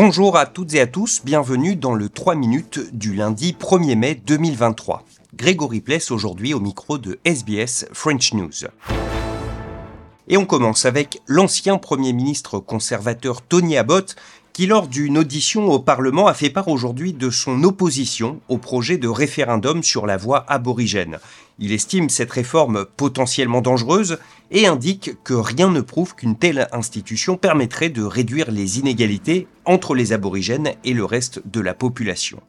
Bonjour à toutes et à tous, bienvenue dans le 3 minutes du lundi 1er mai 2023. Grégory Pless aujourd'hui au micro de SBS French News. Et on commence avec l'ancien Premier ministre conservateur Tony Abbott qui, lors d'une audition au Parlement, a fait part aujourd'hui de son opposition au projet de référendum sur la voie aborigène. Il estime cette réforme potentiellement dangereuse et indique que rien ne prouve qu'une telle institution permettrait de réduire les inégalités entre les aborigènes et le reste de la population.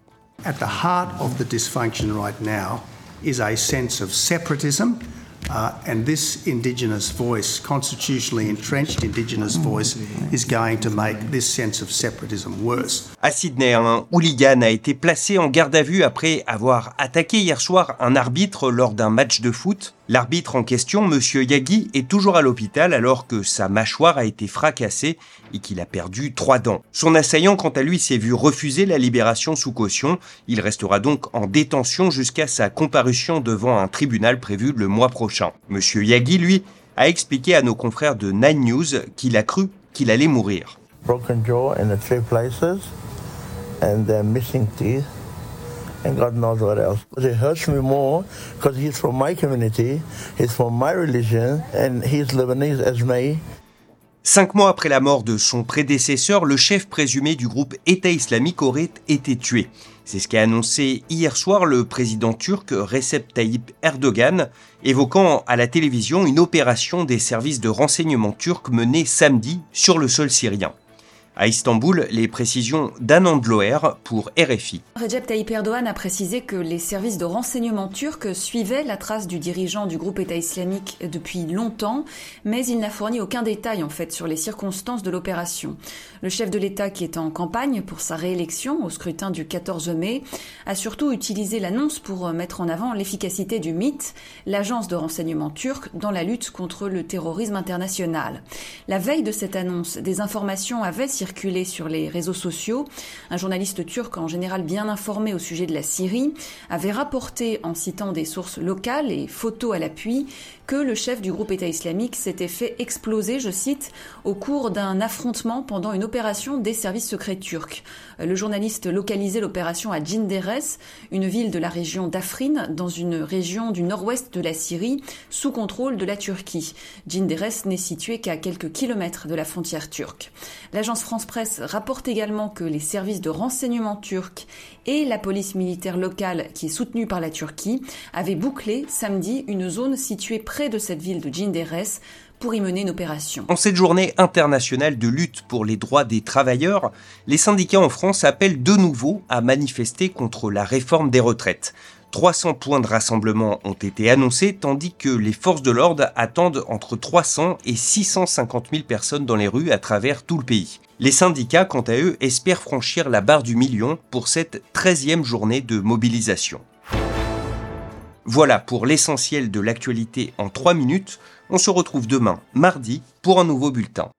At the heart of the dysfunction right now is a sense of separatism Uh, and this Indigenous voice, constitutionally entrenched Indigenous voice, is going to make this sense of separatism worse. À Sydney, un hooligan a été placé en garde à vue après avoir attaqué hier soir un arbitre lors d'un match de foot. L'arbitre en question, M. Yagi, est toujours à l'hôpital alors que sa mâchoire a été fracassée et qu'il a perdu trois dents. Son assaillant, quant à lui, s'est vu refuser la libération sous caution. Il restera donc en détention jusqu'à sa comparution devant un tribunal prévu le mois prochain. M. Yagi, lui, a expliqué à nos confrères de Nine News qu'il a cru qu'il allait mourir. Broken jaw in three places and missing teeth and God knows what else. It hurts me more because he's from my community, he's from my religion, and he's Lebanese as me. Cinq mois après la mort de son prédécesseur, le chef présumé du groupe État islamique aurait été tué. C'est ce qu'a annoncé hier soir le président turc Recep Tayyip Erdogan, évoquant à la télévision une opération des services de renseignement turcs menée samedi sur le sol syrien. À Istanbul, les précisions d'Anand Loer pour RFI. Recep Tayyip Erdogan a précisé que les services de renseignement turcs suivaient la trace du dirigeant du groupe État islamique depuis longtemps, mais il n'a fourni aucun détail en fait sur les circonstances de l'opération. Le chef de l'État qui est en campagne pour sa réélection au scrutin du 14 mai a surtout utilisé l'annonce pour mettre en avant l'efficacité du MIT, l'agence de renseignement turque, dans la lutte contre le terrorisme international. La veille de cette annonce, des informations avaient circulé sur les réseaux sociaux. Un journaliste turc, en général bien informé au sujet de la Syrie, avait rapporté, en citant des sources locales et photos à l'appui, que le chef du groupe État islamique s'était fait exploser, je cite, au cours d'un affrontement pendant une opération des services secrets turcs. Le journaliste localisait l'opération à Jinderes, une ville de la région d'Afrin, dans une région du nord-ouest de la Syrie, sous contrôle de la Turquie. Jinderes n'est situé qu'à quelques kilomètres de la frontière turque. L'agence France Presse rapporte également que les services de renseignement turcs et la police militaire locale, qui est soutenue par la Turquie, avaient bouclé samedi une zone située près de cette ville de Jinderes pour y mener une opération. En cette journée internationale de lutte pour les droits des travailleurs, les syndicats en France appellent de nouveau à manifester contre la réforme des retraites. 300 points de rassemblement ont été annoncés, tandis que les forces de l'ordre attendent entre 300 et 650 000 personnes dans les rues à travers tout le pays. Les syndicats, quant à eux, espèrent franchir la barre du million pour cette 13e journée de mobilisation. Voilà pour l'essentiel de l'actualité en 3 minutes. On se retrouve demain, mardi, pour un nouveau bulletin.